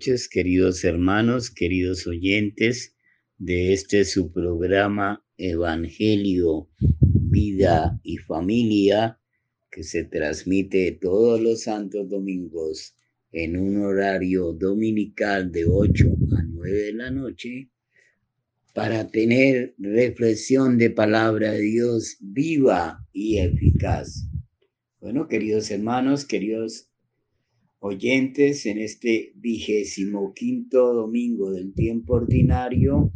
noches, queridos hermanos, queridos oyentes de este su programa Evangelio, Vida y Familia, que se transmite todos los santos domingos en un horario dominical de 8 a 9 de la noche para tener reflexión de palabra de Dios viva y eficaz. Bueno, queridos hermanos, queridos oyentes, en este vigésimo quinto domingo del tiempo ordinario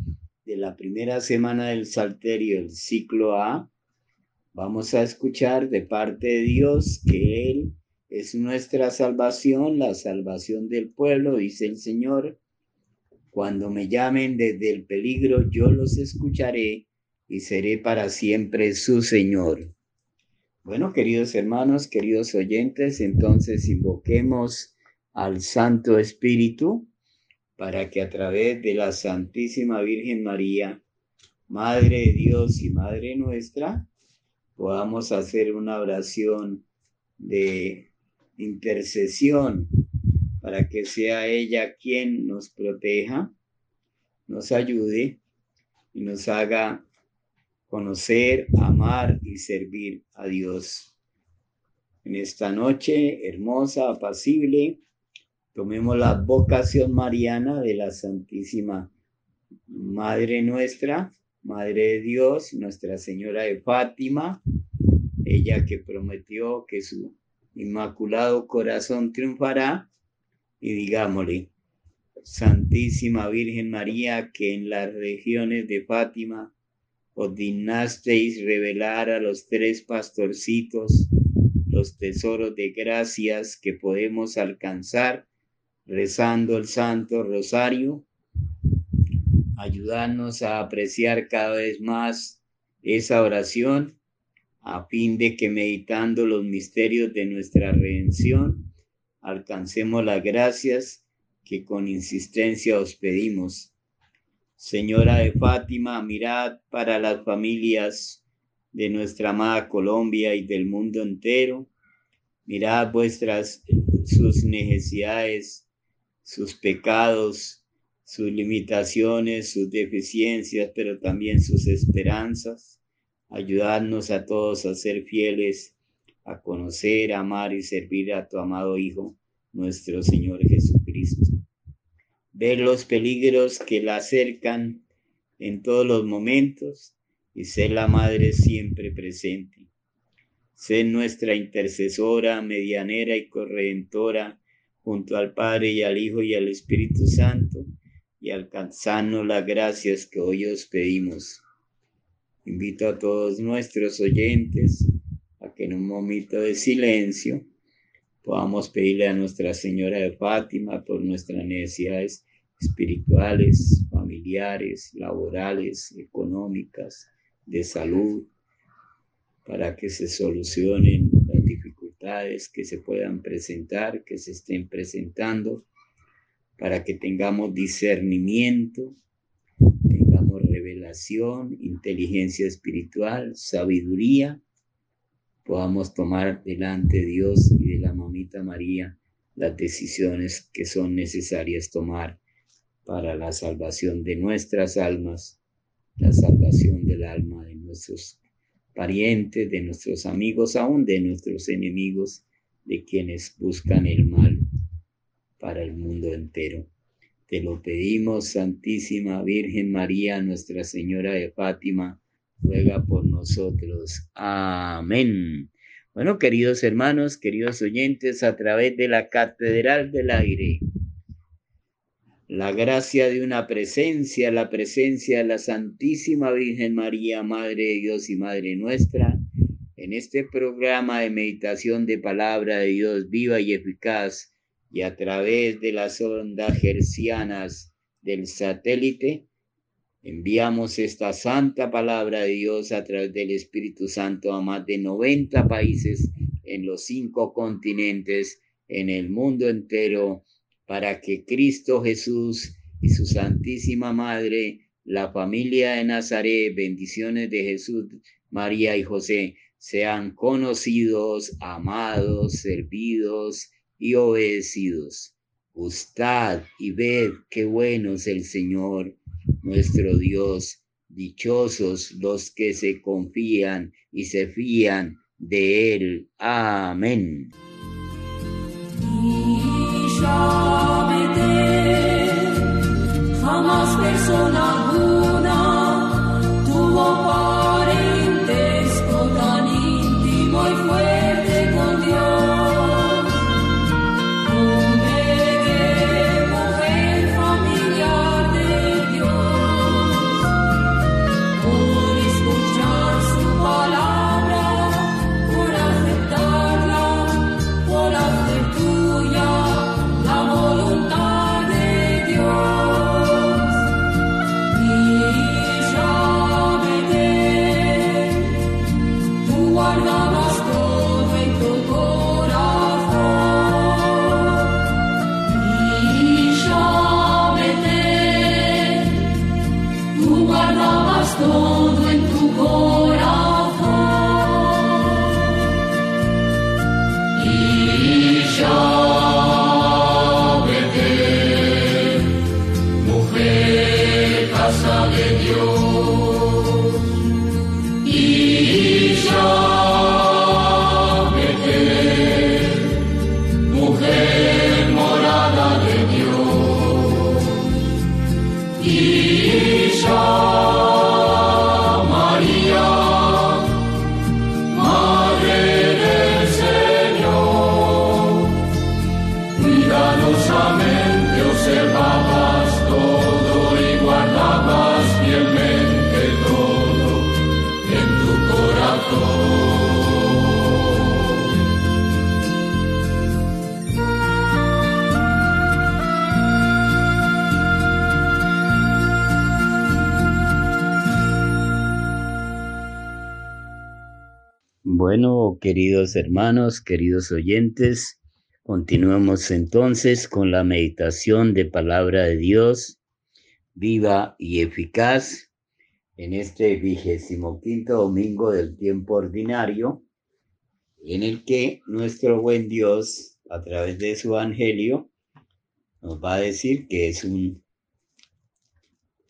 de la primera semana del Salterio, el ciclo A, vamos a escuchar de parte de Dios que Él es nuestra salvación, la salvación del pueblo, dice el Señor. Cuando me llamen desde el peligro, yo los escucharé y seré para siempre su Señor. Bueno, queridos hermanos, queridos oyentes, entonces invoquemos al Santo Espíritu para que a través de la Santísima Virgen María, Madre de Dios y Madre nuestra, podamos hacer una oración de intercesión para que sea ella quien nos proteja, nos ayude y nos haga conocer, amar y servir a Dios. En esta noche hermosa, apacible, tomemos la vocación mariana de la Santísima Madre nuestra, Madre de Dios, Nuestra Señora de Fátima, ella que prometió que su inmaculado corazón triunfará, y digámosle, Santísima Virgen María, que en las regiones de Fátima os dignasteis revelar a los tres pastorcitos los tesoros de gracias que podemos alcanzar rezando el Santo Rosario, ayudarnos a apreciar cada vez más esa oración a fin de que meditando los misterios de nuestra redención, alcancemos las gracias que con insistencia os pedimos. Señora de Fátima, mirad para las familias de nuestra amada Colombia y del mundo entero. Mirad vuestras sus necesidades, sus pecados, sus limitaciones, sus deficiencias, pero también sus esperanzas. Ayudarnos a todos a ser fieles, a conocer, amar y servir a tu amado Hijo, nuestro Señor Jesucristo. Ver los peligros que la acercan en todos los momentos y ser la Madre siempre presente. Ser nuestra intercesora, medianera y corredentora junto al Padre y al Hijo y al Espíritu Santo y alcanzarnos las gracias que hoy os pedimos. Invito a todos nuestros oyentes a que en un momento de silencio podamos pedirle a Nuestra Señora de Fátima por nuestras necesidades espirituales, familiares, laborales, económicas, de salud, para que se solucionen las dificultades que se puedan presentar, que se estén presentando, para que tengamos discernimiento, tengamos revelación, inteligencia espiritual, sabiduría, podamos tomar delante de Dios y de la María las decisiones que son necesarias tomar para la salvación de nuestras almas, la salvación del alma de nuestros parientes, de nuestros amigos, aún de nuestros enemigos, de quienes buscan el mal para el mundo entero. Te lo pedimos, Santísima Virgen María, Nuestra Señora de Fátima, ruega por nosotros. Amén. Bueno, queridos hermanos, queridos oyentes, a través de la Catedral del Aire, la gracia de una presencia, la presencia de la Santísima Virgen María, Madre de Dios y Madre nuestra, en este programa de meditación de palabra de Dios viva y eficaz y a través de las ondas gercianas del satélite, enviamos esta santa palabra de Dios a través del Espíritu Santo a más de 90 países en los cinco continentes, en el mundo entero, para que Cristo Jesús y su Santísima Madre, la familia de Nazaret, bendiciones de Jesús, María y José, sean conocidos, amados, servidos y obedecidos. Gustad y ved qué bueno es el Señor, nuestro Dios. Dichosos los que se confían y se fían de Él. Amén. Bueno, queridos hermanos, queridos oyentes, continuemos entonces con la meditación de palabra de Dios viva y eficaz en este vigésimo quinto domingo del tiempo ordinario, en el que nuestro buen Dios, a través de su evangelio, nos va a decir que es un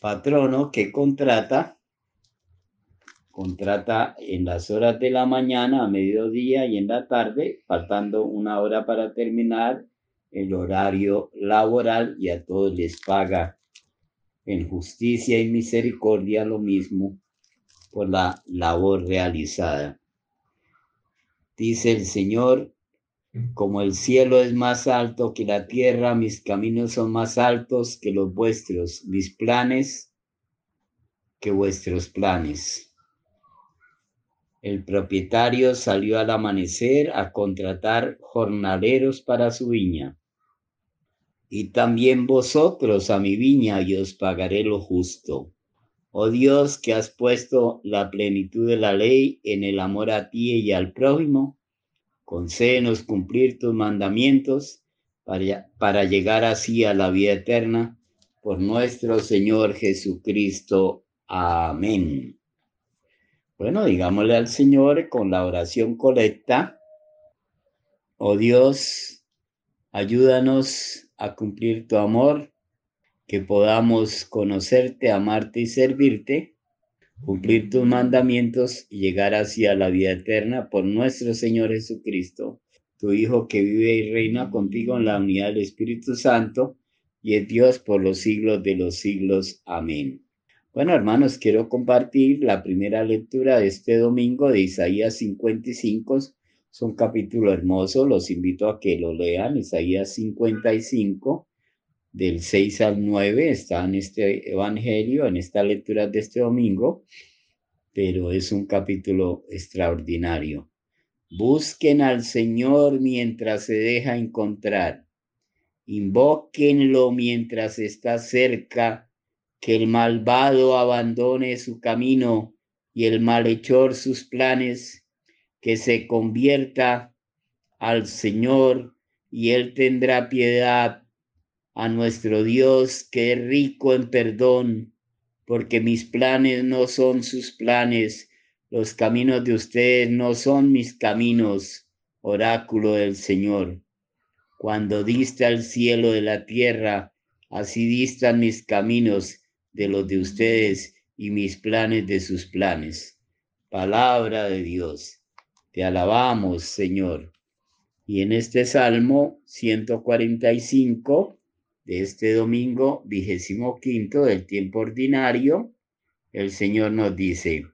patrono que contrata contrata en las horas de la mañana, a mediodía y en la tarde, faltando una hora para terminar el horario laboral y a todos les paga en justicia y misericordia lo mismo por la labor realizada. Dice el Señor, como el cielo es más alto que la tierra, mis caminos son más altos que los vuestros, mis planes que vuestros planes. El propietario salió al amanecer a contratar jornaleros para su viña. Y también vosotros a mi viña y os pagaré lo justo. Oh Dios, que has puesto la plenitud de la ley en el amor a ti y al prójimo, concédenos cumplir tus mandamientos para, para llegar así a la vida eterna por nuestro Señor Jesucristo. Amén. Bueno, digámosle al Señor con la oración colecta, oh Dios, ayúdanos a cumplir tu amor, que podamos conocerte, amarte y servirte, cumplir tus mandamientos y llegar hacia la vida eterna por nuestro Señor Jesucristo, tu Hijo que vive y reina contigo en la unidad del Espíritu Santo y es Dios por los siglos de los siglos. Amén. Bueno, hermanos, quiero compartir la primera lectura de este domingo de Isaías 55. Es un capítulo hermoso, los invito a que lo lean, Isaías 55, del 6 al 9 está en este Evangelio, en esta lectura de este domingo, pero es un capítulo extraordinario. Busquen al Señor mientras se deja encontrar. Invóquenlo mientras está cerca, que el malvado abandone su camino y el malhechor sus planes, que se convierta al Señor y Él tendrá piedad a nuestro Dios que es rico en perdón, porque mis planes no son sus planes, los caminos de ustedes no son mis caminos, oráculo del Señor. Cuando dista el cielo de la tierra, así distan mis caminos de los de ustedes y mis planes de sus planes. Palabra de Dios. Te alabamos, Señor. Y en este Salmo 145 de este domingo vigésimo quinto del tiempo ordinario, el Señor nos dice,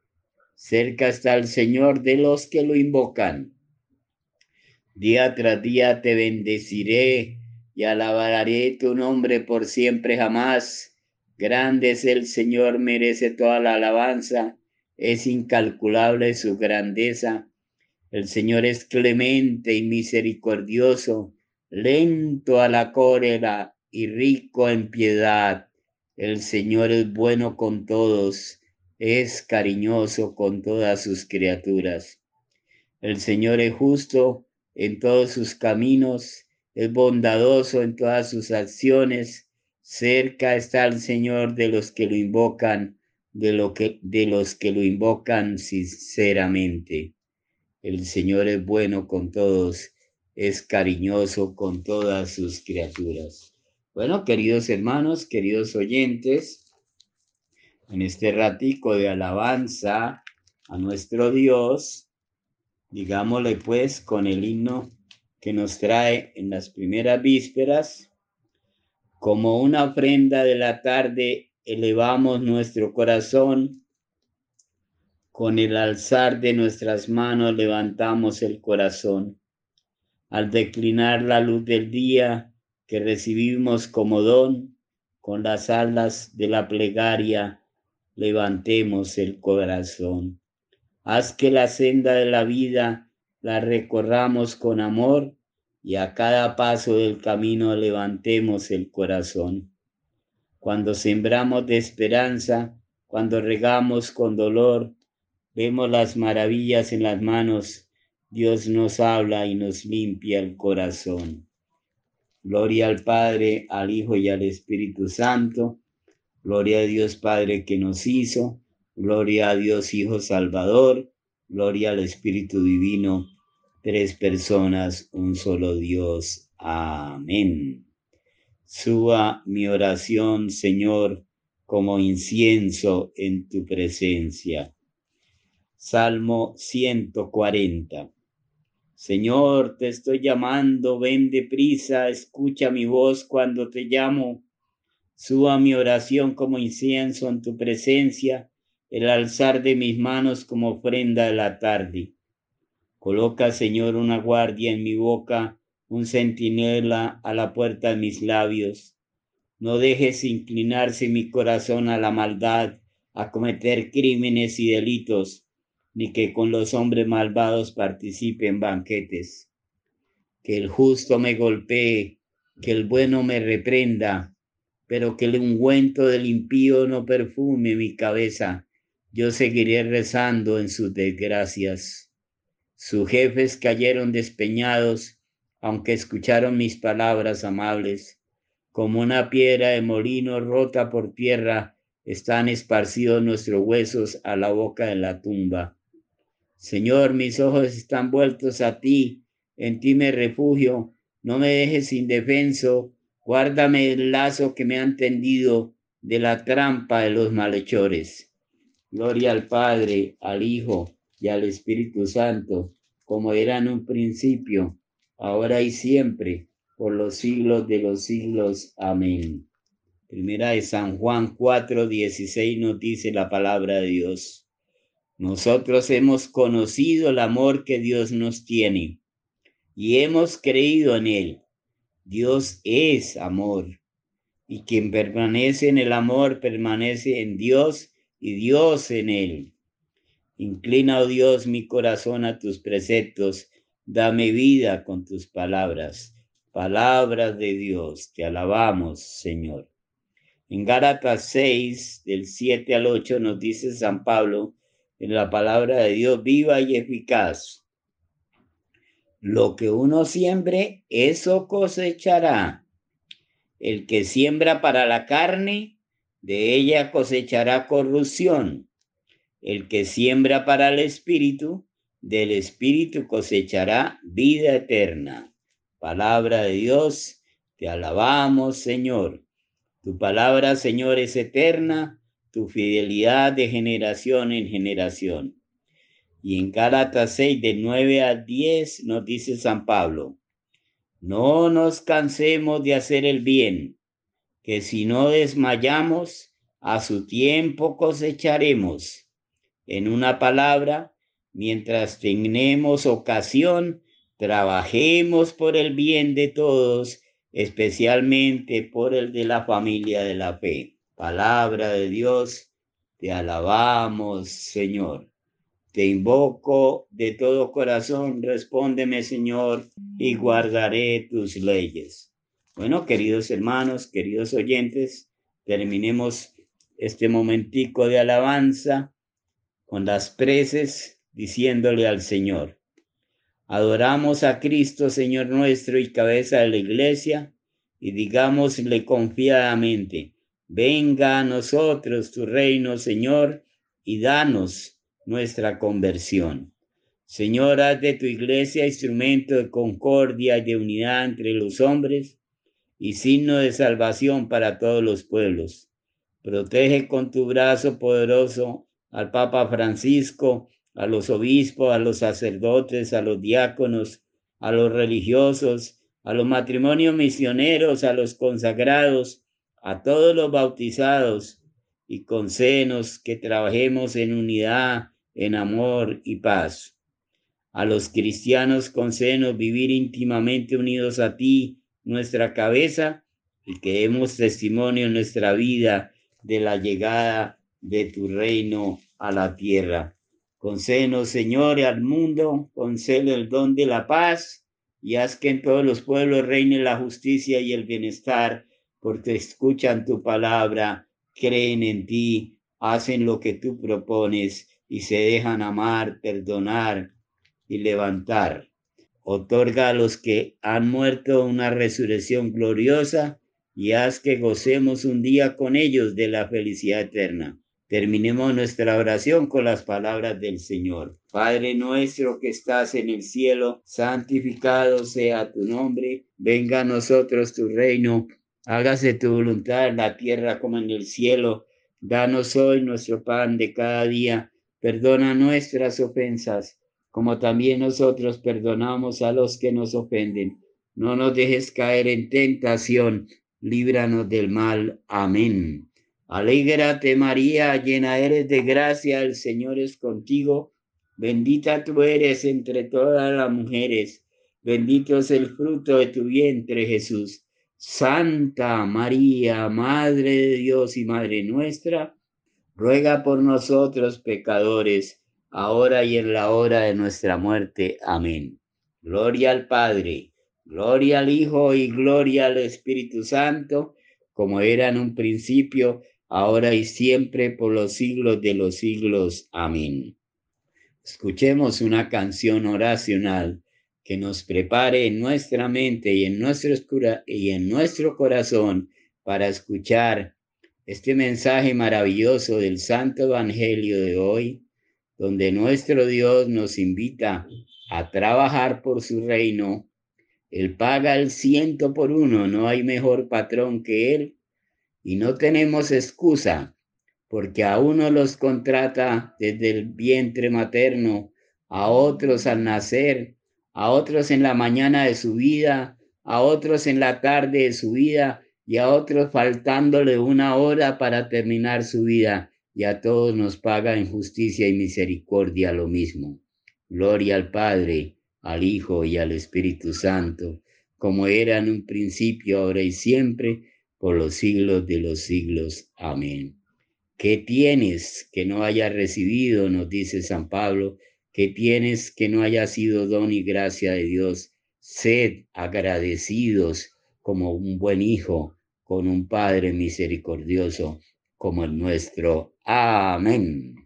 cerca está el Señor de los que lo invocan. Día tras día te bendeciré y alabaré tu nombre por siempre jamás. Grande es el Señor, merece toda la alabanza, es incalculable su grandeza. El Señor es clemente y misericordioso, lento a la cólera y rico en piedad. El Señor es bueno con todos, es cariñoso con todas sus criaturas. El Señor es justo en todos sus caminos, es bondadoso en todas sus acciones. Cerca está el Señor de los que lo invocan, de, lo que, de los que lo invocan sinceramente. El Señor es bueno con todos, es cariñoso con todas sus criaturas. Bueno, queridos hermanos, queridos oyentes, en este ratico de alabanza a nuestro Dios, digámosle pues con el himno que nos trae en las primeras vísperas, como una ofrenda de la tarde elevamos nuestro corazón, con el alzar de nuestras manos levantamos el corazón. Al declinar la luz del día, que recibimos como don, con las alas de la plegaria, levantemos el corazón. Haz que la senda de la vida la recorramos con amor y a cada paso del camino levantemos el corazón. Cuando sembramos de esperanza, cuando regamos con dolor, vemos las maravillas en las manos, Dios nos habla y nos limpia el corazón. Gloria al Padre, al Hijo y al Espíritu Santo. Gloria a Dios Padre que nos hizo. Gloria a Dios Hijo Salvador. Gloria al Espíritu Divino. Tres personas, un solo Dios. Amén. Suba mi oración, Señor, como incienso en tu presencia. Salmo 140. Señor, te estoy llamando, ven deprisa, escucha mi voz cuando te llamo. Suba mi oración como incienso en tu presencia, el alzar de mis manos como ofrenda de la tarde. Coloca, Señor, una guardia en mi boca, un centinela a la puerta de mis labios. No dejes inclinarse mi corazón a la maldad, a cometer crímenes y delitos ni que con los hombres malvados participe en banquetes. Que el justo me golpee, que el bueno me reprenda, pero que el ungüento del impío no perfume mi cabeza. Yo seguiré rezando en sus desgracias. Sus jefes cayeron despeñados, aunque escucharon mis palabras amables. Como una piedra de molino rota por tierra, están esparcidos nuestros huesos a la boca de la tumba. Señor, mis ojos están vueltos a ti, en ti me refugio, no me dejes indefenso, guárdame el lazo que me han tendido de la trampa de los malhechores. Gloria al Padre, al Hijo y al Espíritu Santo, como era en un principio, ahora y siempre, por los siglos de los siglos. Amén. Primera de San Juan 4, 16 nos dice la palabra de Dios. Nosotros hemos conocido el amor que Dios nos tiene y hemos creído en Él. Dios es amor. y quien permanece en el amor permanece en Dios y Dios en él. Inclina, oh Dios, mi corazón a tus preceptos, dame vida con tus palabras, palabras de Dios, te alabamos, Señor. En Gálatas 6, del 7 al 8, nos dice San Pablo, en la palabra de Dios viva y eficaz. Lo que uno siembre, eso cosechará. El que siembra para la carne, de ella cosechará corrupción. El que siembra para el espíritu, del espíritu cosechará vida eterna. Palabra de Dios, te alabamos, Señor. Tu palabra, Señor, es eterna, tu fidelidad de generación en generación. Y en Gálatas 6, de 9 a 10, nos dice San Pablo, no nos cansemos de hacer el bien, que si no desmayamos, a su tiempo cosecharemos. En una palabra, mientras tenemos ocasión, trabajemos por el bien de todos especialmente por el de la familia de la fe. Palabra de Dios, te alabamos, Señor. Te invoco de todo corazón, respóndeme, Señor, y guardaré tus leyes. Bueno, queridos hermanos, queridos oyentes, terminemos este momentico de alabanza con las preces diciéndole al Señor, Adoramos a Cristo, Señor nuestro y cabeza de la iglesia, y digámosle confiadamente, venga a nosotros tu reino, Señor, y danos nuestra conversión. Señor, haz de tu iglesia instrumento de concordia y de unidad entre los hombres y signo de salvación para todos los pueblos. Protege con tu brazo poderoso al Papa Francisco, a los obispos, a los sacerdotes, a los diáconos, a los religiosos, a los matrimonios misioneros, a los consagrados, a todos los bautizados y senos que trabajemos en unidad, en amor y paz. A los cristianos senos vivir íntimamente unidos a ti, nuestra cabeza, y que demos testimonio en nuestra vida de la llegada de tu reino a la tierra. Concédenos, Señor, al mundo, concede el don de la paz y haz que en todos los pueblos reine la justicia y el bienestar, porque escuchan tu palabra, creen en ti, hacen lo que tú propones y se dejan amar, perdonar y levantar. Otorga a los que han muerto una resurrección gloriosa y haz que gocemos un día con ellos de la felicidad eterna. Terminemos nuestra oración con las palabras del Señor. Padre nuestro que estás en el cielo, santificado sea tu nombre, venga a nosotros tu reino, hágase tu voluntad en la tierra como en el cielo. Danos hoy nuestro pan de cada día, perdona nuestras ofensas, como también nosotros perdonamos a los que nos ofenden. No nos dejes caer en tentación, líbranos del mal. Amén. Alégrate María, llena eres de gracia, el Señor es contigo. Bendita tú eres entre todas las mujeres, bendito es el fruto de tu vientre Jesús. Santa María, Madre de Dios y Madre nuestra, ruega por nosotros pecadores, ahora y en la hora de nuestra muerte. Amén. Gloria al Padre, gloria al Hijo y gloria al Espíritu Santo, como era en un principio, ahora y siempre, por los siglos de los siglos. Amén. Escuchemos una canción oracional que nos prepare en nuestra mente y en nuestro, y en nuestro corazón para escuchar este mensaje maravilloso del Santo Evangelio de hoy, donde nuestro Dios nos invita a trabajar por su reino. Él paga el ciento por uno, no hay mejor patrón que Él y no tenemos excusa, porque a uno los contrata desde el vientre materno, a otros al nacer, a otros en la mañana de su vida, a otros en la tarde de su vida y a otros faltándole una hora para terminar su vida. Y a todos nos paga en justicia y misericordia lo mismo. Gloria al Padre, al Hijo y al Espíritu Santo, como era en un principio, ahora y siempre, por los siglos de los siglos. Amén. ¿Qué tienes que no hayas recibido? Nos dice San Pablo. ¿Qué tienes que no haya sido don y gracia de Dios? Sed agradecidos como un buen hijo con un Padre misericordioso como el nuestro. Amén.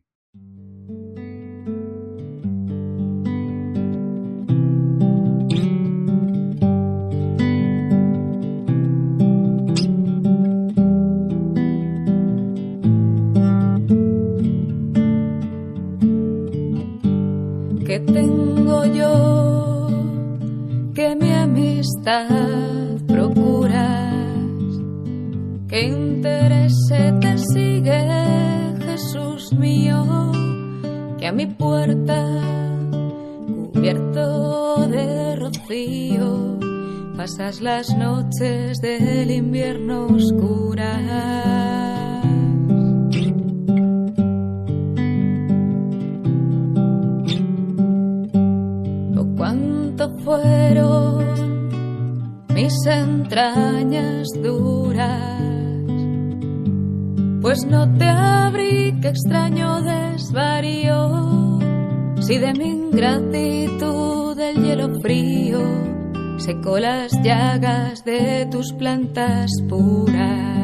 Las noches del invierno oscuras. Oh, cuánto fueron mis entrañas duras, pues no te abrí que extraño desvarío, si de mi ingratitud del hielo frío secó las llagas de tus plantas puras.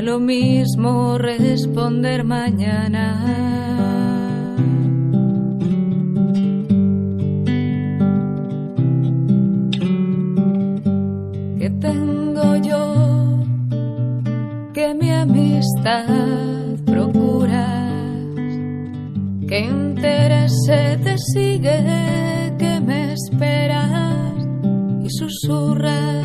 lo mismo responder mañana. procuras, que interés te sigue, que me esperas y susurras,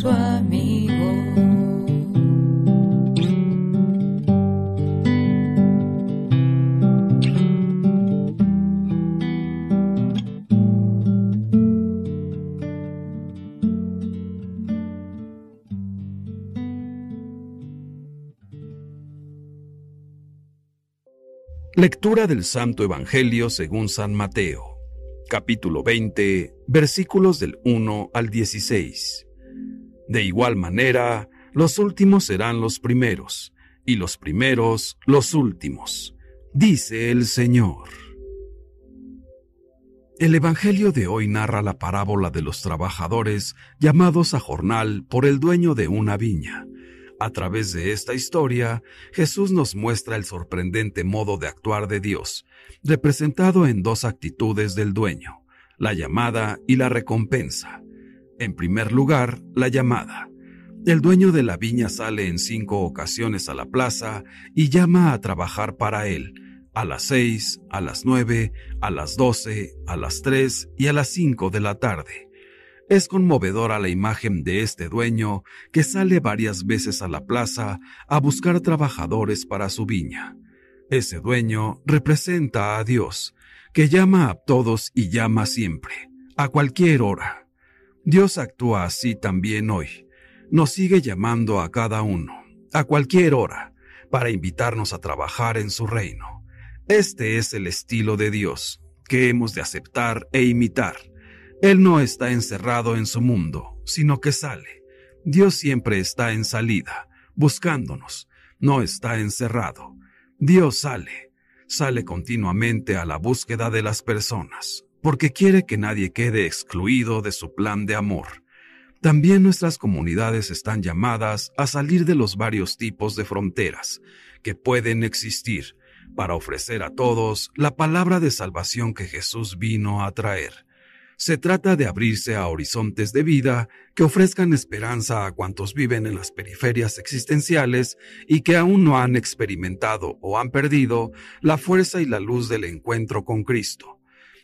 su amigo. Lectura del Santo Evangelio según San Mateo, capítulo 20, versículos del 1 al 16. De igual manera, los últimos serán los primeros, y los primeros los últimos, dice el Señor. El Evangelio de hoy narra la parábola de los trabajadores llamados a jornal por el dueño de una viña. A través de esta historia, Jesús nos muestra el sorprendente modo de actuar de Dios, representado en dos actitudes del dueño, la llamada y la recompensa. En primer lugar, la llamada. el dueño de la viña sale en cinco ocasiones a la plaza y llama a trabajar para él, a las seis, a las nueve, a las doce, a las tres y a las cinco de la tarde. Es conmovedora la imagen de este dueño que sale varias veces a la plaza a buscar trabajadores para su viña. Ese dueño representa a Dios, que llama a todos y llama siempre, a cualquier hora. Dios actúa así también hoy. Nos sigue llamando a cada uno, a cualquier hora, para invitarnos a trabajar en su reino. Este es el estilo de Dios, que hemos de aceptar e imitar él no está encerrado en su mundo, sino que sale. Dios siempre está en salida, buscándonos, no está encerrado. Dios sale, sale continuamente a la búsqueda de las personas, porque quiere que nadie quede excluido de su plan de amor. También nuestras comunidades están llamadas a salir de los varios tipos de fronteras que pueden existir para ofrecer a todos la palabra de salvación que Jesús vino a traer. Se trata de abrirse a horizontes de vida que ofrezcan esperanza a cuantos viven en las periferias existenciales y que aún no han experimentado o han perdido la fuerza y la luz del encuentro con Cristo.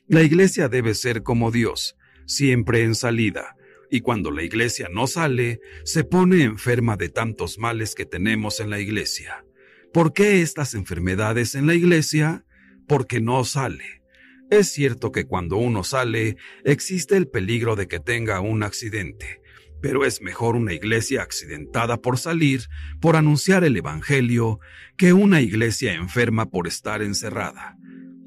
La iglesia debe ser como Dios, siempre en salida, y cuando la iglesia no sale, se pone enferma de tantos males que tenemos en la iglesia. ¿Por qué estas enfermedades en la iglesia? Porque no sale. Es cierto que cuando uno sale existe el peligro de que tenga un accidente, pero es mejor una iglesia accidentada por salir, por anunciar el Evangelio, que una iglesia enferma por estar encerrada.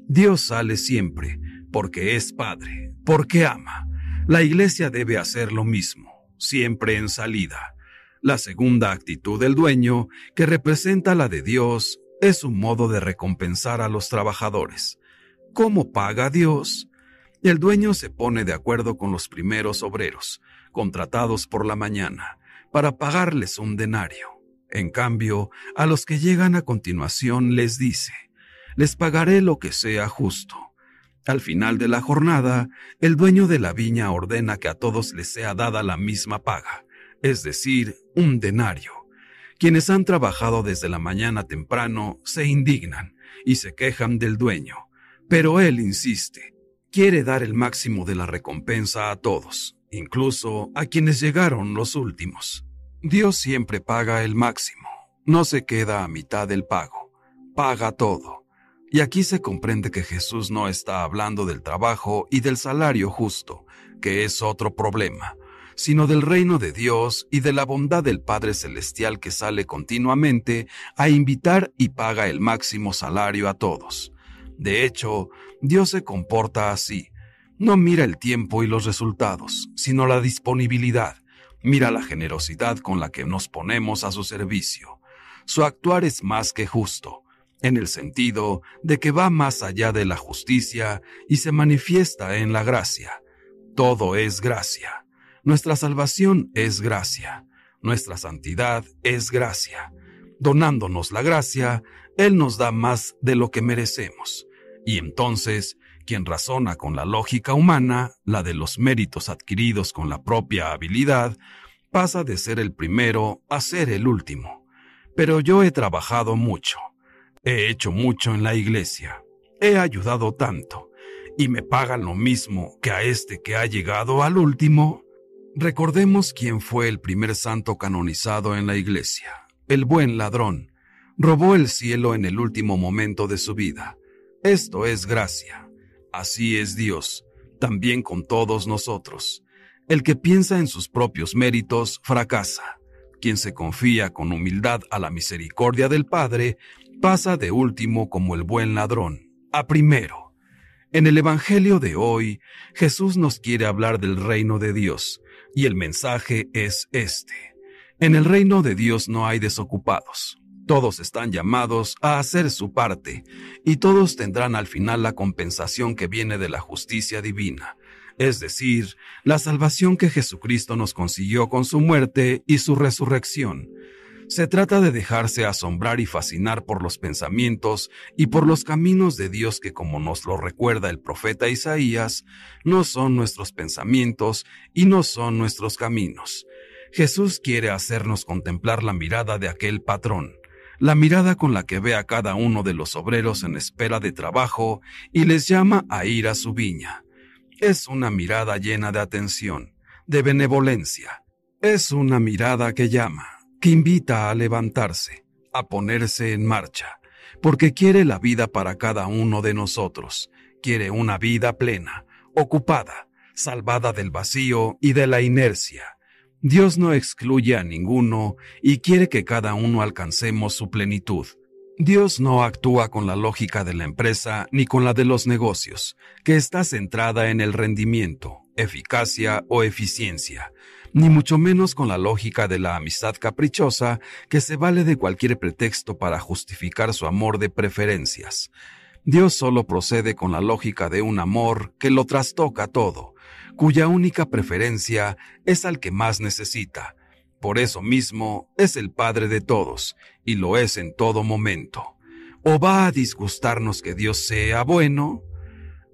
Dios sale siempre, porque es Padre, porque ama. La iglesia debe hacer lo mismo, siempre en salida. La segunda actitud del dueño, que representa la de Dios, es un modo de recompensar a los trabajadores. ¿Cómo paga Dios? El dueño se pone de acuerdo con los primeros obreros, contratados por la mañana, para pagarles un denario. En cambio, a los que llegan a continuación les dice, les pagaré lo que sea justo. Al final de la jornada, el dueño de la viña ordena que a todos les sea dada la misma paga, es decir, un denario. Quienes han trabajado desde la mañana temprano se indignan y se quejan del dueño pero él insiste, quiere dar el máximo de la recompensa a todos, incluso a quienes llegaron los últimos. Dios siempre paga el máximo, no se queda a mitad del pago, paga todo. Y aquí se comprende que Jesús no está hablando del trabajo y del salario justo, que es otro problema, sino del reino de Dios y de la bondad del Padre Celestial que sale continuamente a invitar y paga el máximo salario a todos. De hecho, Dios se comporta así. No mira el tiempo y los resultados, sino la disponibilidad. Mira la generosidad con la que nos ponemos a su servicio. Su actuar es más que justo, en el sentido de que va más allá de la justicia y se manifiesta en la gracia. Todo es gracia. Nuestra salvación es gracia. Nuestra santidad es gracia. Donándonos la gracia, Él nos da más de lo que merecemos. Y entonces, quien razona con la lógica humana, la de los méritos adquiridos con la propia habilidad, pasa de ser el primero a ser el último. Pero yo he trabajado mucho, he hecho mucho en la iglesia, he ayudado tanto, y me pagan lo mismo que a este que ha llegado al último. Recordemos quién fue el primer santo canonizado en la iglesia, el buen ladrón. Robó el cielo en el último momento de su vida esto es gracia. Así es Dios, también con todos nosotros. El que piensa en sus propios méritos fracasa. Quien se confía con humildad a la misericordia del Padre pasa de último como el buen ladrón, a primero. En el Evangelio de hoy, Jesús nos quiere hablar del reino de Dios, y el mensaje es este. En el reino de Dios no hay desocupados, todos están llamados a hacer su parte y todos tendrán al final la compensación que viene de la justicia divina, es decir, la salvación que Jesucristo nos consiguió con su muerte y su resurrección. Se trata de dejarse asombrar y fascinar por los pensamientos y por los caminos de Dios que, como nos lo recuerda el profeta Isaías, no son nuestros pensamientos y no son nuestros caminos. Jesús quiere hacernos contemplar la mirada de aquel patrón, la mirada con la que ve a cada uno de los obreros en espera de trabajo y les llama a ir a su viña. Es una mirada llena de atención, de benevolencia. Es una mirada que llama, que invita a levantarse, a ponerse en marcha, porque quiere la vida para cada uno de nosotros, quiere una vida plena, ocupada, salvada del vacío y de la inercia. Dios no excluye a ninguno y quiere que cada uno alcancemos su plenitud. Dios no actúa con la lógica de la empresa ni con la de los negocios, que está centrada en el rendimiento, eficacia o eficiencia, ni mucho menos con la lógica de la amistad caprichosa que se vale de cualquier pretexto para justificar su amor de preferencias. Dios solo procede con la lógica de un amor que lo trastoca todo, cuya única preferencia es al que más necesita. Por eso mismo es el Padre de todos, y lo es en todo momento. ¿O va a disgustarnos que Dios sea bueno?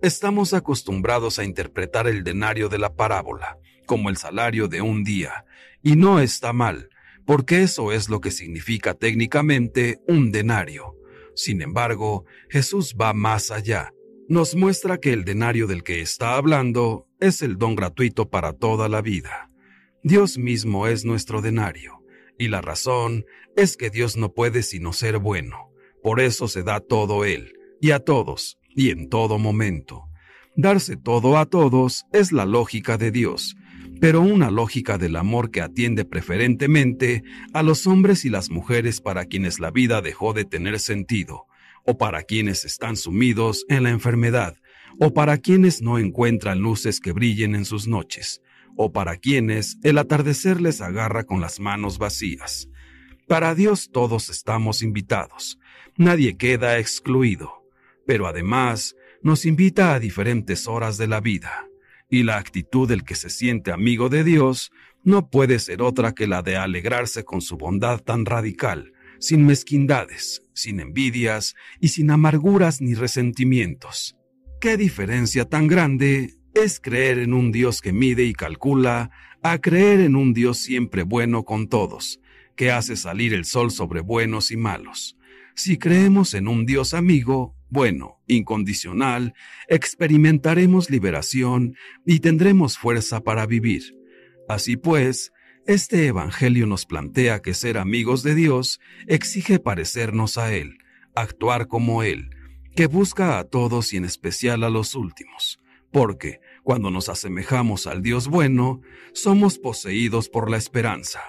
Estamos acostumbrados a interpretar el denario de la parábola como el salario de un día, y no está mal, porque eso es lo que significa técnicamente un denario. Sin embargo, Jesús va más allá. Nos muestra que el denario del que está hablando es el don gratuito para toda la vida. Dios mismo es nuestro denario, y la razón es que Dios no puede sino ser bueno. Por eso se da todo Él, y a todos, y en todo momento. Darse todo a todos es la lógica de Dios, pero una lógica del amor que atiende preferentemente a los hombres y las mujeres para quienes la vida dejó de tener sentido, o para quienes están sumidos en la enfermedad, o para quienes no encuentran luces que brillen en sus noches, o para quienes el atardecer les agarra con las manos vacías. Para Dios todos estamos invitados, nadie queda excluido, pero además nos invita a diferentes horas de la vida y la actitud del que se siente amigo de Dios no puede ser otra que la de alegrarse con su bondad tan radical, sin mezquindades, sin envidias y sin amarguras ni resentimientos. ¿Qué diferencia tan grande es creer en un Dios que mide y calcula a creer en un Dios siempre bueno con todos, que hace salir el sol sobre buenos y malos? Si creemos en un Dios amigo, bueno, incondicional, experimentaremos liberación y tendremos fuerza para vivir. Así pues, este Evangelio nos plantea que ser amigos de Dios exige parecernos a Él, actuar como Él, que busca a todos y en especial a los últimos, porque cuando nos asemejamos al Dios bueno, somos poseídos por la esperanza,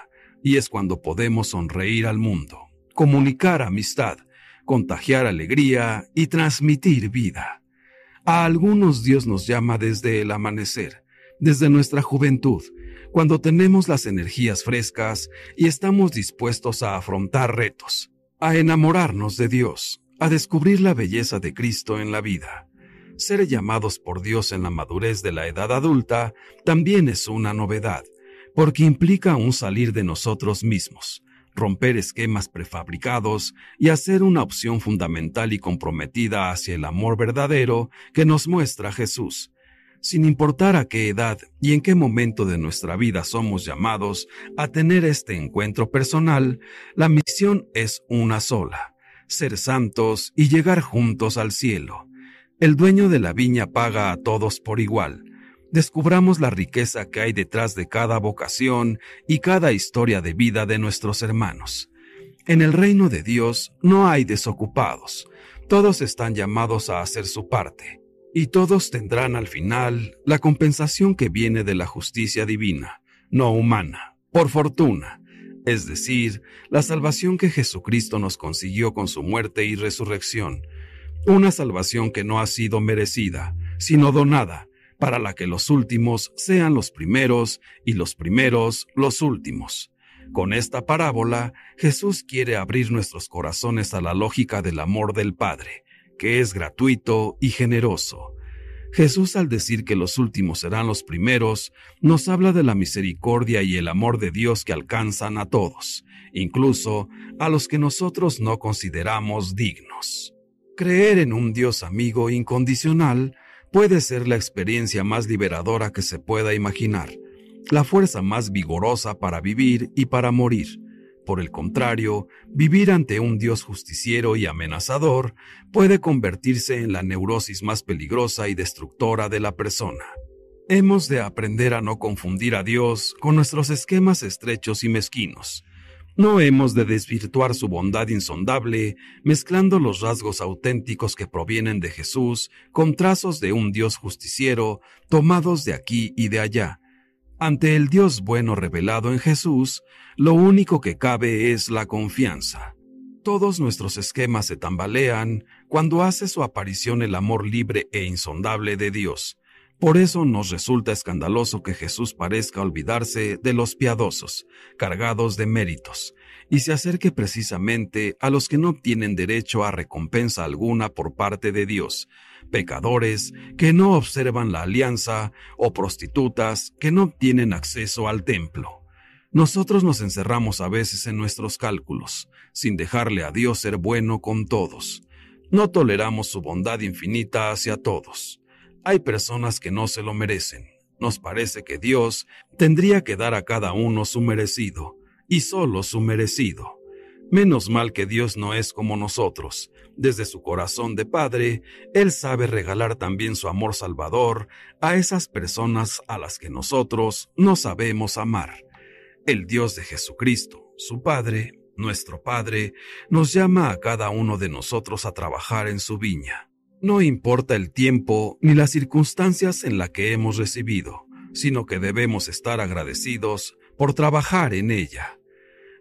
y es cuando podemos sonreír al mundo, comunicar amistad, contagiar alegría y transmitir vida. A algunos Dios nos llama desde el amanecer, desde nuestra juventud, cuando tenemos las energías frescas y estamos dispuestos a afrontar retos, a enamorarnos de Dios, a descubrir la belleza de Cristo en la vida. Ser llamados por Dios en la madurez de la edad adulta también es una novedad, porque implica un salir de nosotros mismos, romper esquemas prefabricados y hacer una opción fundamental y comprometida hacia el amor verdadero que nos muestra Jesús. Sin importar a qué edad y en qué momento de nuestra vida somos llamados a tener este encuentro personal, la misión es una sola, ser santos y llegar juntos al cielo. El dueño de la viña paga a todos por igual, descubramos la riqueza que hay detrás de cada vocación y cada historia de vida de nuestros hermanos. En el reino de Dios no hay desocupados, todos están llamados a hacer su parte, y todos tendrán al final la compensación que viene de la justicia divina, no humana, por fortuna, es decir, la salvación que Jesucristo nos consiguió con su muerte y resurrección, una salvación que no ha sido merecida, sino donada, para la que los últimos sean los primeros y los primeros los últimos. Con esta parábola, Jesús quiere abrir nuestros corazones a la lógica del amor del Padre, que es gratuito y generoso. Jesús al decir que los últimos serán los primeros, nos habla de la misericordia y el amor de Dios que alcanzan a todos, incluso a los que nosotros no consideramos dignos. Creer en un Dios amigo incondicional puede ser la experiencia más liberadora que se pueda imaginar. la fuerza más vigorosa para vivir y para morir. Por el contrario, vivir ante un Dios justiciero y amenazador puede convertirse en la neurosis más peligrosa y destructora de la persona. Hemos de aprender a no confundir a Dios con nuestros esquemas estrechos y mezquinos. No hemos de desvirtuar su bondad insondable mezclando los rasgos auténticos que provienen de Jesús con trazos de un Dios justiciero tomados de aquí y de allá. Ante el Dios bueno revelado en Jesús, lo único que cabe es la confianza. Todos nuestros esquemas se tambalean cuando hace su aparición el amor libre e insondable de Dios. Por eso nos resulta escandaloso que Jesús parezca olvidarse de los piadosos, cargados de méritos, y se acerque precisamente a los que no tienen derecho a recompensa alguna por parte de Dios, pecadores que no observan la alianza o prostitutas que no tienen acceso al templo. Nosotros nos encerramos a veces en nuestros cálculos, sin dejarle a Dios ser bueno con todos. No toleramos su bondad infinita hacia todos. Hay personas que no se lo merecen. Nos parece que Dios tendría que dar a cada uno su merecido, y solo su merecido. Menos mal que Dios no es como nosotros. Desde su corazón de Padre, Él sabe regalar también su amor salvador a esas personas a las que nosotros no sabemos amar. El Dios de Jesucristo, su Padre, nuestro Padre, nos llama a cada uno de nosotros a trabajar en su viña. No importa el tiempo ni las circunstancias en la que hemos recibido, sino que debemos estar agradecidos por trabajar en ella.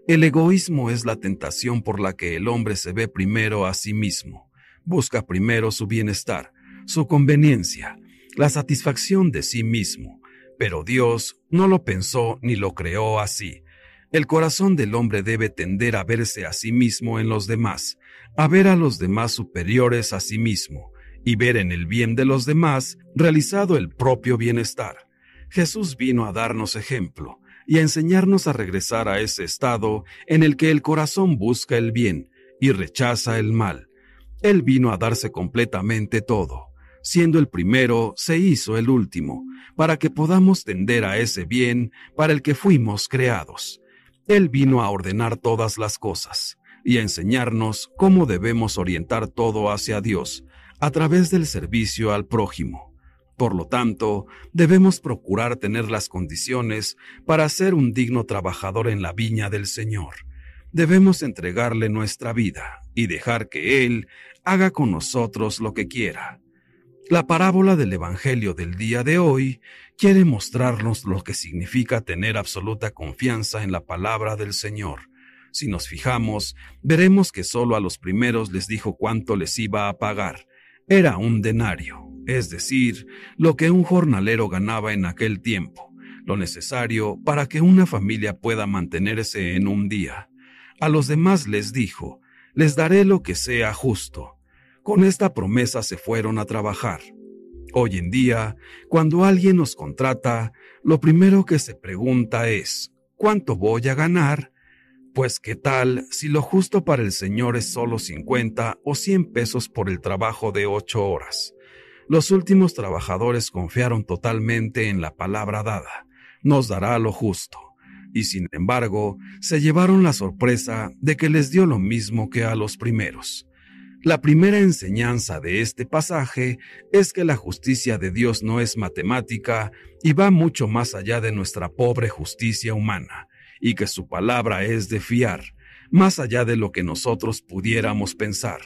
El egoísmo es la tentación por la que el hombre se ve primero a sí mismo, busca primero su bienestar, su conveniencia, la satisfacción de sí mismo, pero Dios no lo pensó ni lo creó así. El corazón del hombre debe tender a verse a sí mismo en los demás, a ver a los demás superiores a sí mismo y ver en el bien de los demás realizado el propio bienestar. Jesús vino a darnos ejemplo y a enseñarnos a regresar a ese estado en el que el corazón busca el bien y rechaza el mal. Él vino a darse completamente todo. Siendo el primero, se hizo el último, para que podamos tender a ese bien para el que fuimos creados. Él vino a ordenar todas las cosas y a enseñarnos cómo debemos orientar todo hacia Dios a través del servicio al prójimo. Por lo tanto, debemos procurar tener las condiciones para ser un digno trabajador en la viña del Señor. Debemos entregarle nuestra vida y dejar que Él haga con nosotros lo que quiera. La parábola del Evangelio del día de hoy quiere mostrarnos lo que significa tener absoluta confianza en la palabra del Señor si nos fijamos, veremos que solo a los primeros les dijo cuánto les iba a pagar. Era un denario, es decir, lo que un jornalero ganaba en aquel tiempo, lo necesario para que una familia pueda mantenerse en un día. A los demás les dijo, les daré lo que sea justo. Con esta promesa se fueron a trabajar. Hoy en día, cuando alguien nos contrata, lo primero que se pregunta es, ¿cuánto voy a ganar? Pues qué tal si lo justo para el Señor es solo 50 o 100 pesos por el trabajo de ocho horas. Los últimos trabajadores confiaron totalmente en la palabra dada, nos dará lo justo, y sin embargo se llevaron la sorpresa de que les dio lo mismo que a los primeros. La primera enseñanza de este pasaje es que la justicia de Dios no es matemática y va mucho más allá de nuestra pobre justicia humana y que su palabra es de fiar, más allá de lo que nosotros pudiéramos pensar.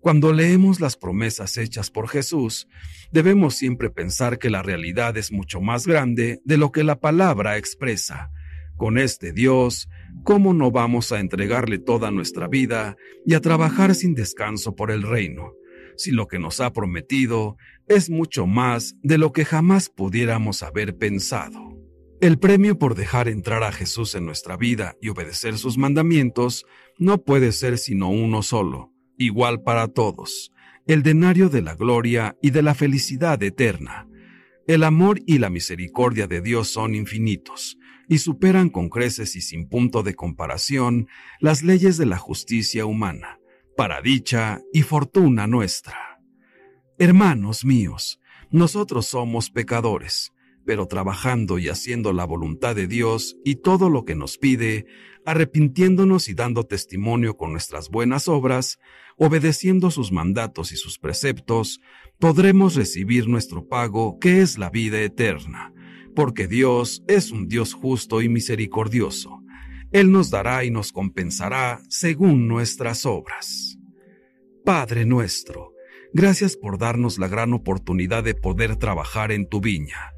Cuando leemos las promesas hechas por Jesús, debemos siempre pensar que la realidad es mucho más grande de lo que la palabra expresa. Con este Dios, ¿cómo no vamos a entregarle toda nuestra vida y a trabajar sin descanso por el reino, si lo que nos ha prometido es mucho más de lo que jamás pudiéramos haber pensado? El premio por dejar entrar a Jesús en nuestra vida y obedecer sus mandamientos no puede ser sino uno solo, igual para todos, el denario de la gloria y de la felicidad eterna. El amor y la misericordia de Dios son infinitos y superan con creces y sin punto de comparación las leyes de la justicia humana, para dicha y fortuna nuestra. Hermanos míos, nosotros somos pecadores, pero trabajando y haciendo la voluntad de Dios y todo lo que nos pide, arrepintiéndonos y dando testimonio con nuestras buenas obras, obedeciendo sus mandatos y sus preceptos, podremos recibir nuestro pago, que es la vida eterna, porque Dios es un Dios justo y misericordioso. Él nos dará y nos compensará según nuestras obras. Padre nuestro, gracias por darnos la gran oportunidad de poder trabajar en tu viña.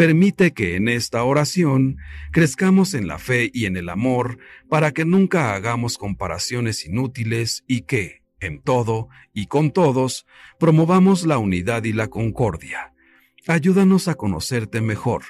Permite que en esta oración crezcamos en la fe y en el amor para que nunca hagamos comparaciones inútiles y que, en todo y con todos, promovamos la unidad y la concordia. Ayúdanos a conocerte mejor,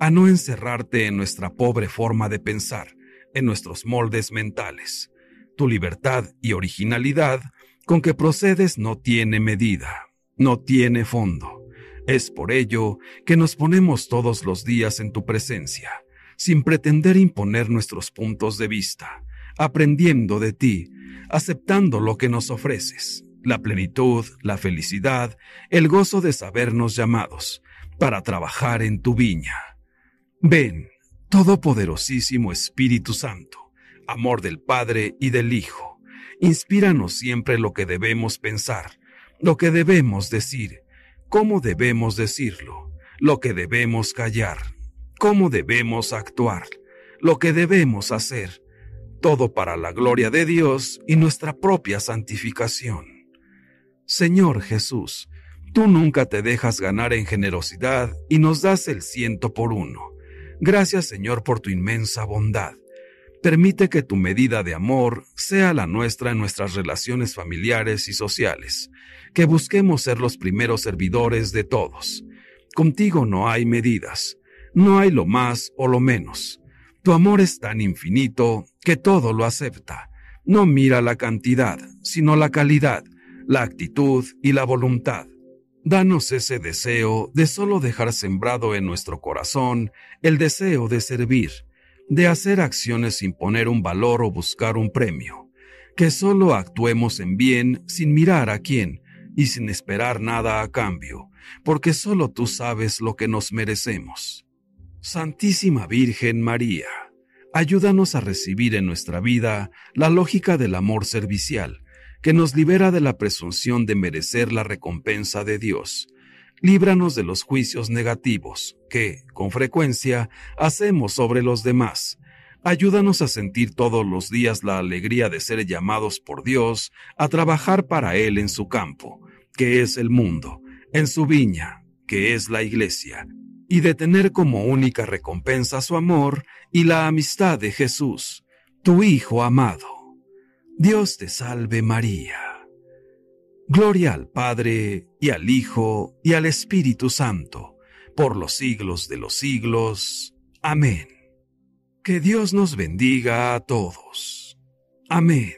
a no encerrarte en nuestra pobre forma de pensar, en nuestros moldes mentales. Tu libertad y originalidad con que procedes no tiene medida, no tiene fondo. Es por ello que nos ponemos todos los días en tu presencia, sin pretender imponer nuestros puntos de vista, aprendiendo de ti, aceptando lo que nos ofreces, la plenitud, la felicidad, el gozo de sabernos llamados, para trabajar en tu viña. Ven, Todopoderosísimo Espíritu Santo, amor del Padre y del Hijo, inspíranos siempre lo que debemos pensar, lo que debemos decir, cómo debemos decirlo, lo que debemos callar, cómo debemos actuar, lo que debemos hacer, todo para la gloria de Dios y nuestra propia santificación. Señor Jesús, tú nunca te dejas ganar en generosidad y nos das el ciento por uno. Gracias Señor por tu inmensa bondad. Permite que tu medida de amor sea la nuestra en nuestras relaciones familiares y sociales, que busquemos ser los primeros servidores de todos. Contigo no hay medidas, no hay lo más o lo menos. Tu amor es tan infinito que todo lo acepta. No mira la cantidad, sino la calidad, la actitud y la voluntad. Danos ese deseo de solo dejar sembrado en nuestro corazón el deseo de servir, de hacer acciones sin poner un valor o buscar un premio, que solo actuemos en bien sin mirar a quién y sin esperar nada a cambio, porque solo tú sabes lo que nos merecemos. Santísima Virgen María, ayúdanos a recibir en nuestra vida la lógica del amor servicial, que nos libera de la presunción de merecer la recompensa de Dios. Líbranos de los juicios negativos que, con frecuencia, hacemos sobre los demás. Ayúdanos a sentir todos los días la alegría de ser llamados por Dios a trabajar para Él en su campo, que es el mundo, en su viña, que es la iglesia, y de tener como única recompensa su amor y la amistad de Jesús, tu Hijo amado. Dios te salve María. Gloria al Padre y al Hijo y al Espíritu Santo, por los siglos de los siglos. Amén. Que Dios nos bendiga a todos. Amén.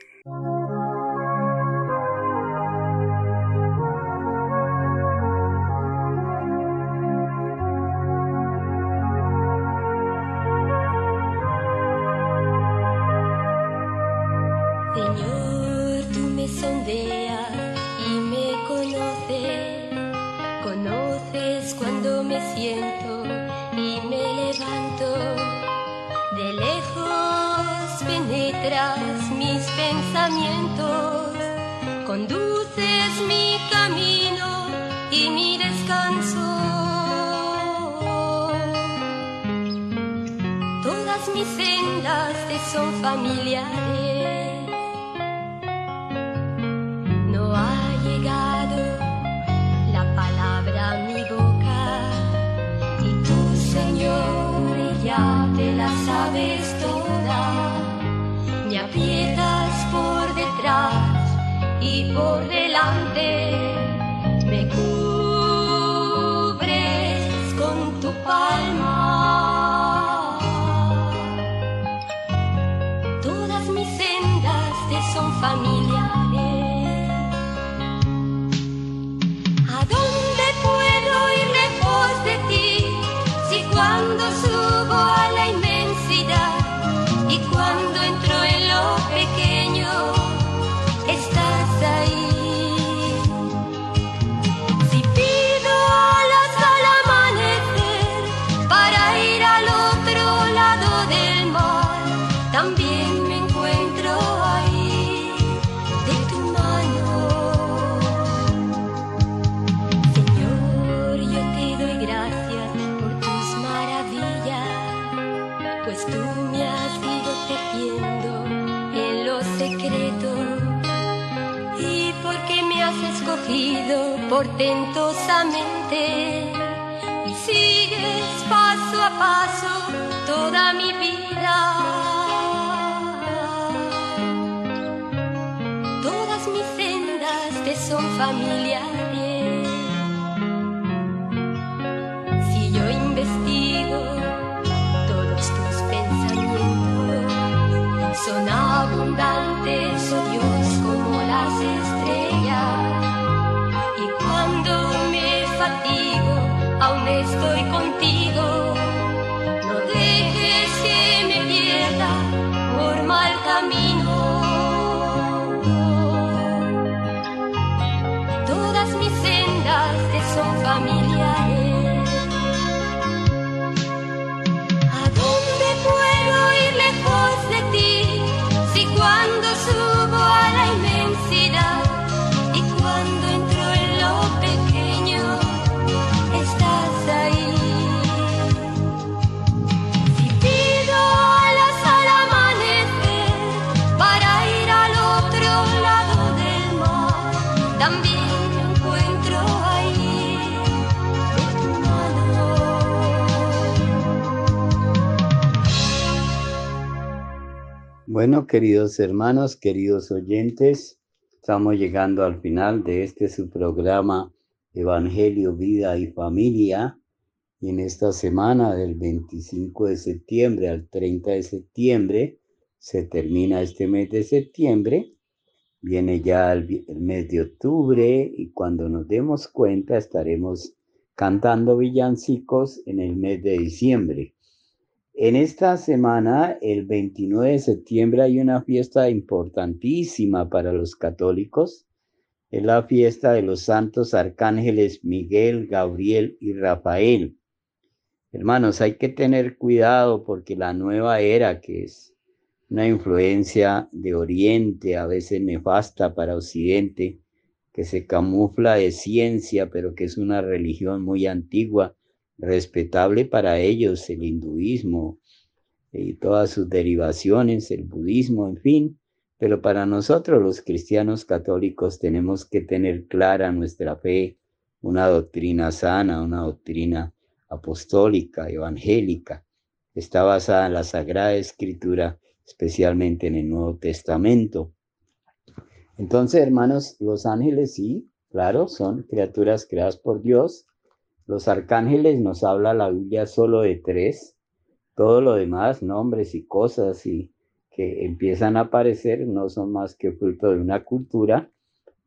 Me aprietas por detrás y por delante. Me vencido portentosamente y sigues paso a paso toda mi vida. Todas mis sendas te son familiares. Si yo investigo todos tus pensamientos, son abundantes, Bueno, queridos hermanos, queridos oyentes, estamos llegando al final de este su programa Evangelio, Vida y Familia. Y en esta semana del 25 de septiembre al 30 de septiembre, se termina este mes de septiembre, viene ya el, el mes de octubre y cuando nos demos cuenta estaremos cantando villancicos en el mes de diciembre. En esta semana, el 29 de septiembre, hay una fiesta importantísima para los católicos. Es la fiesta de los santos arcángeles Miguel, Gabriel y Rafael. Hermanos, hay que tener cuidado porque la nueva era, que es una influencia de Oriente, a veces nefasta para Occidente, que se camufla de ciencia, pero que es una religión muy antigua, respetable para ellos, el hinduismo y todas sus derivaciones, el budismo, en fin, pero para nosotros los cristianos católicos tenemos que tener clara nuestra fe, una doctrina sana, una doctrina apostólica, evangélica, está basada en la Sagrada Escritura, especialmente en el Nuevo Testamento. Entonces, hermanos, los ángeles sí, claro, son criaturas creadas por Dios. Los arcángeles nos habla la Biblia solo de tres. Todo lo demás, nombres y cosas y que empiezan a aparecer no son más que fruto de una cultura,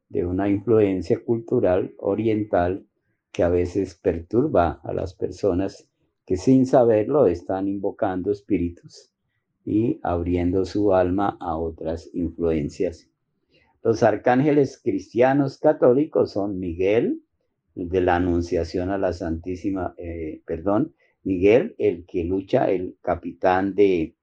de una influencia cultural oriental que a veces perturba a las personas que sin saberlo están invocando espíritus y abriendo su alma a otras influencias. Los arcángeles cristianos católicos son Miguel, de la Anunciación a la Santísima, eh, perdón, Miguel, el que lucha, el capitán de,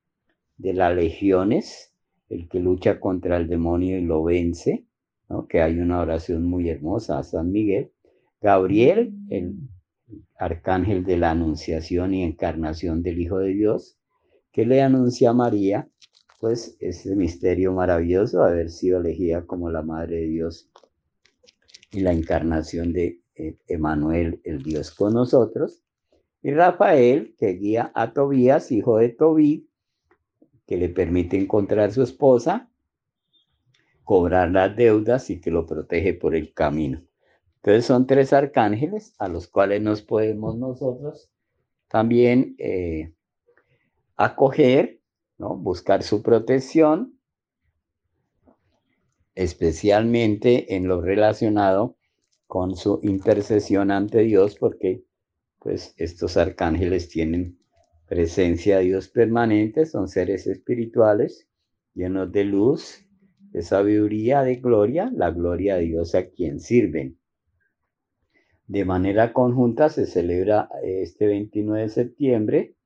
de las legiones, el que lucha contra el demonio y lo vence, ¿no? que hay una oración muy hermosa a San Miguel. Gabriel, el arcángel de la Anunciación y encarnación del Hijo de Dios, que le anuncia a María, pues ese misterio maravilloso haber sido elegida como la Madre de Dios y la encarnación de Emanuel, el Dios con nosotros. Y Rafael, que guía a Tobías, hijo de Tobí, que le permite encontrar su esposa, cobrar las deudas y que lo protege por el camino. Entonces son tres arcángeles a los cuales nos podemos nosotros también eh, acoger, ¿no? buscar su protección, especialmente en lo relacionado con su intercesión ante Dios, porque pues estos arcángeles tienen presencia de Dios permanente, son seres espirituales llenos de luz, de sabiduría, de gloria, la gloria de Dios a quien sirven. De manera conjunta se celebra este 29 de septiembre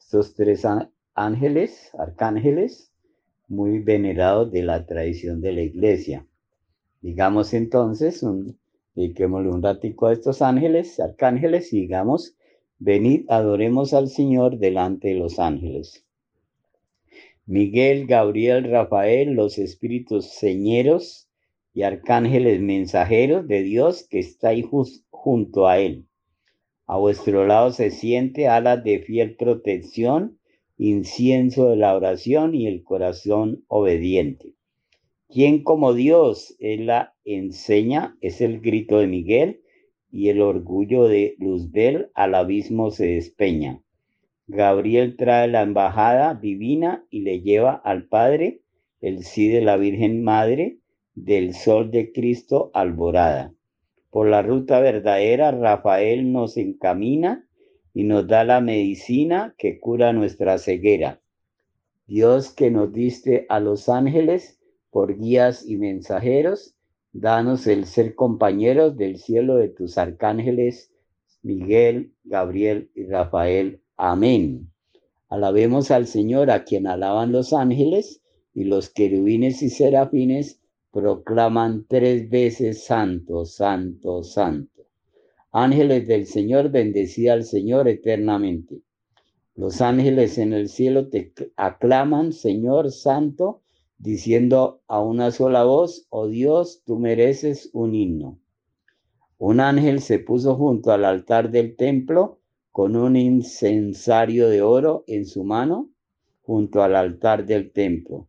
estos tres ángeles, arcángeles, muy venerados de la tradición de la iglesia. Digamos entonces, un, dediquémosle un ratico a estos ángeles, arcángeles, y digamos, venid, adoremos al Señor delante de los ángeles. Miguel, Gabriel, Rafael, los espíritus señeros y arcángeles mensajeros de Dios que estáis junto a él. A vuestro lado se siente alas de fiel protección, incienso de la oración y el corazón obediente. ¿Quién como Dios? Él la enseña, es el grito de Miguel y el orgullo de Luzbel al abismo se despeña. Gabriel trae la embajada divina y le lleva al Padre el sí de la Virgen Madre del Sol de Cristo alborada. Por la ruta verdadera, Rafael nos encamina y nos da la medicina que cura nuestra ceguera. Dios que nos diste a los ángeles por guías y mensajeros, danos el ser compañeros del cielo de tus arcángeles, Miguel, Gabriel y Rafael. Amén. Alabemos al Señor a quien alaban los ángeles y los querubines y serafines proclaman tres veces santo, santo, santo. Ángeles del Señor, bendecida al Señor eternamente. Los ángeles en el cielo te aclaman, Señor Santo, diciendo a una sola voz, oh Dios, tú mereces un himno. Un ángel se puso junto al altar del templo con un incensario de oro en su mano, junto al altar del templo.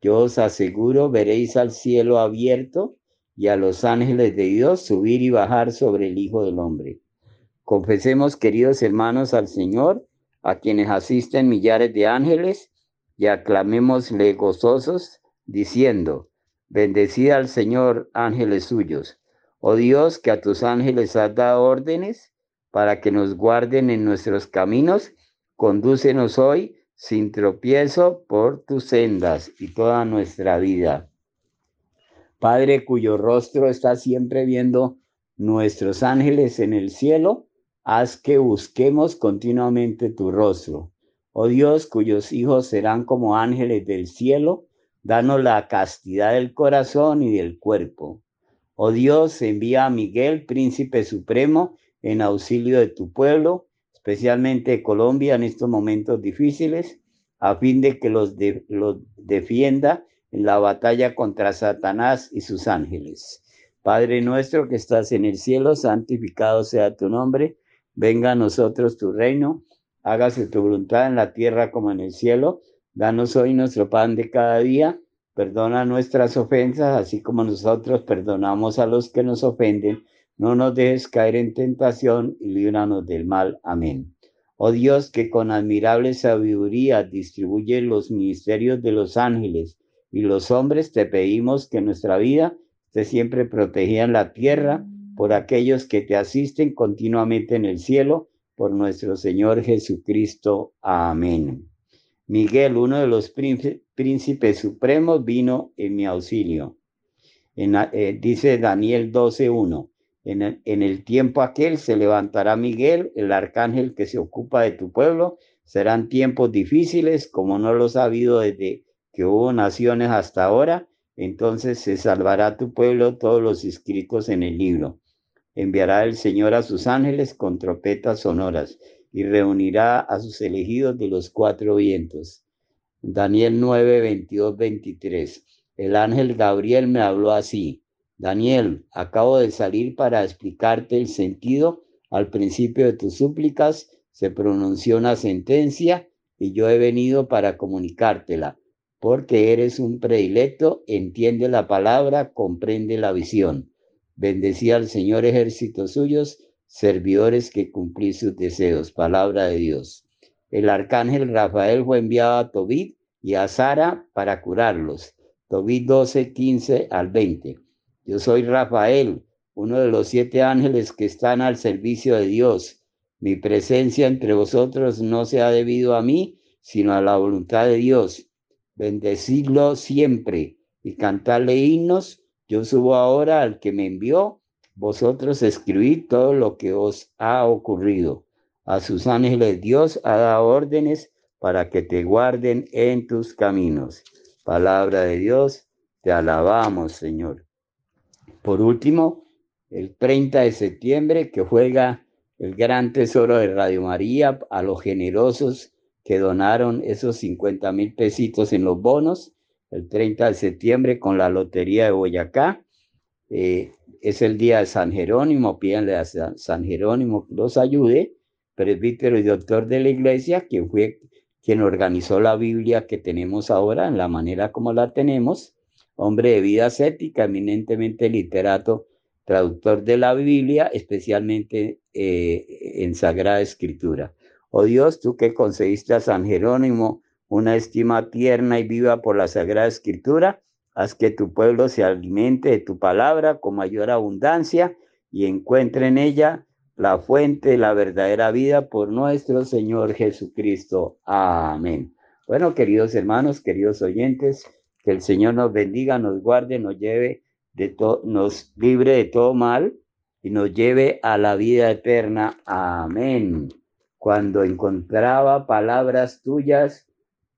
Yo os aseguro, veréis al cielo abierto y a los ángeles de Dios subir y bajar sobre el Hijo del Hombre. Confesemos, queridos hermanos, al Señor, a quienes asisten millares de ángeles, y aclamémosle gozosos, diciendo, bendecida al Señor, ángeles suyos. Oh Dios, que a tus ángeles has dado órdenes para que nos guarden en nuestros caminos, condúcenos hoy sin tropiezo por tus sendas y toda nuestra vida. Padre cuyo rostro está siempre viendo nuestros ángeles en el cielo, haz que busquemos continuamente tu rostro Oh Dios, cuyos hijos serán como ángeles del cielo, danos la castidad del corazón y del cuerpo. Oh Dios, envía a Miguel, príncipe supremo, en auxilio de tu pueblo, especialmente de Colombia en estos momentos difíciles, a fin de que los, los defienda en la batalla contra Satanás y sus ángeles. Padre nuestro que estás en el cielo, santificado sea tu nombre, venga a nosotros tu reino hágase tu voluntad en la tierra como en el cielo. Danos hoy nuestro pan de cada día. Perdona nuestras ofensas, así como nosotros perdonamos a los que nos ofenden. No nos dejes caer en tentación y líbranos del mal. Amén. Oh Dios, que con admirable sabiduría distribuye los ministerios de los ángeles y los hombres, te pedimos que nuestra vida esté siempre protegida en la tierra por aquellos que te asisten continuamente en el cielo por nuestro Señor Jesucristo. Amén. Miguel, uno de los príncipes supremos, vino en mi auxilio. Eh, dice Daniel 12.1. En el, en el tiempo aquel se levantará Miguel, el arcángel que se ocupa de tu pueblo. Serán tiempos difíciles como no los ha habido desde que hubo naciones hasta ahora. Entonces se salvará tu pueblo todos los inscritos en el libro. Enviará el Señor a sus ángeles con trompetas sonoras y reunirá a sus elegidos de los cuatro vientos. Daniel 9, 22, 23. El ángel Gabriel me habló así. Daniel, acabo de salir para explicarte el sentido. Al principio de tus súplicas se pronunció una sentencia y yo he venido para comunicártela. Porque eres un predilecto, entiende la palabra, comprende la visión. Bendecía al Señor ejércitos suyos, servidores que cumplí sus deseos. Palabra de Dios. El arcángel Rafael fue enviado a Tobit y a Sara para curarlos. Tobit 12, 15 al 20. Yo soy Rafael, uno de los siete ángeles que están al servicio de Dios. Mi presencia entre vosotros no se ha debido a mí, sino a la voluntad de Dios. Bendecirlo siempre y cantarle himnos yo subo ahora al que me envió. Vosotros escribid todo lo que os ha ocurrido. A sus ángeles Dios ha dado órdenes para que te guarden en tus caminos. Palabra de Dios, te alabamos, Señor. Por último, el 30 de septiembre que juega el gran tesoro de Radio María a los generosos que donaron esos 50 mil pesitos en los bonos el 30 de septiembre con la Lotería de Boyacá. eh, es el día de San Jerónimo, pídanle a San Jerónimo que los ayude, presbítero y doctor de la iglesia, quien fue quien organizó la Biblia que tenemos ahora en la manera como la tenemos, hombre de vida ética, eminentemente literato, traductor de la Biblia, especialmente eh, en Sagrada Escritura. Oh Dios, tú que concediste a San Jerónimo una estima tierna y viva por la Sagrada Escritura, haz que tu pueblo se alimente de tu palabra con mayor abundancia y encuentre en ella la fuente de la verdadera vida por nuestro Señor Jesucristo. Amén. Bueno, queridos hermanos, queridos oyentes, que el Señor nos bendiga, nos guarde, nos lleve de todo, nos libre de todo mal y nos lleve a la vida eterna. Amén. Cuando encontraba palabras tuyas,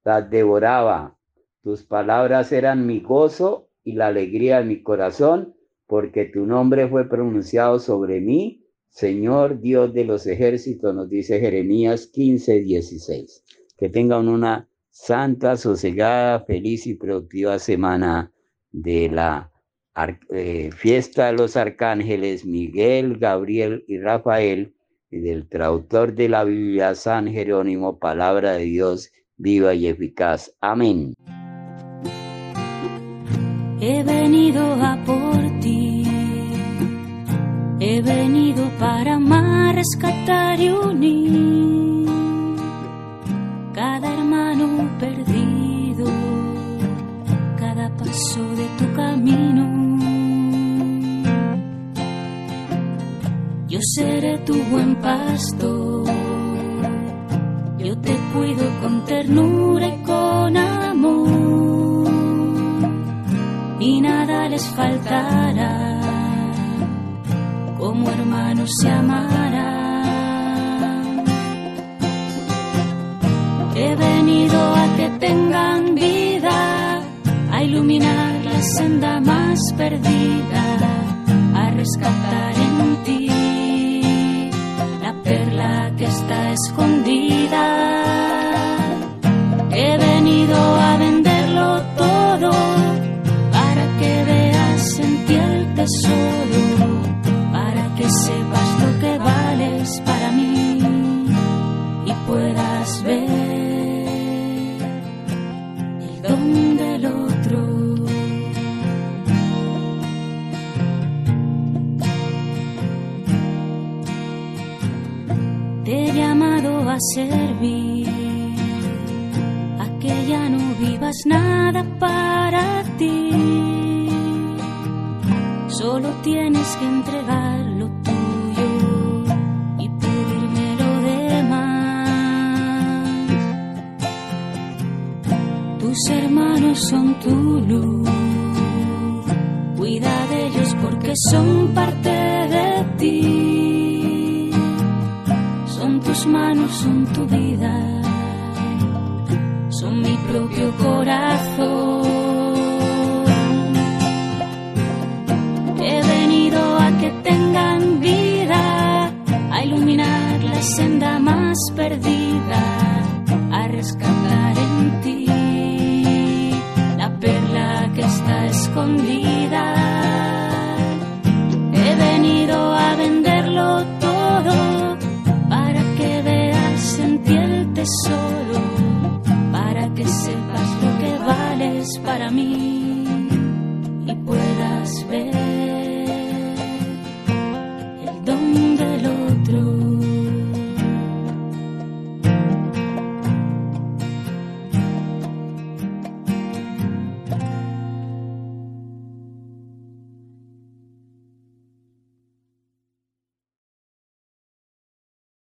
las devoraba. Tus palabras eran mi gozo y la alegría de mi corazón, porque tu nombre fue pronunciado sobre mí Señor Dios de los ejércitos, nos dice Jeremías 15, 16. Que tengan una santa, sosegada, feliz y productiva semana de la eh, fiesta de los arcángeles Miguel, Gabriel y Rafael y del traductor de la Biblia San Jerónimo, palabra de Dios viva y eficaz. Amén. He venido a por ti He venido para amar, rescatar y unir cada hermano perdido, cada paso de tu camino. Yo seré tu buen pastor, yo te cuido con ternura y con amor, y nada les faltará. Como hermanos se amarán. He venido a que tengan vida, a iluminar la senda más perdida, a rescatar en ti que está escondida. He venido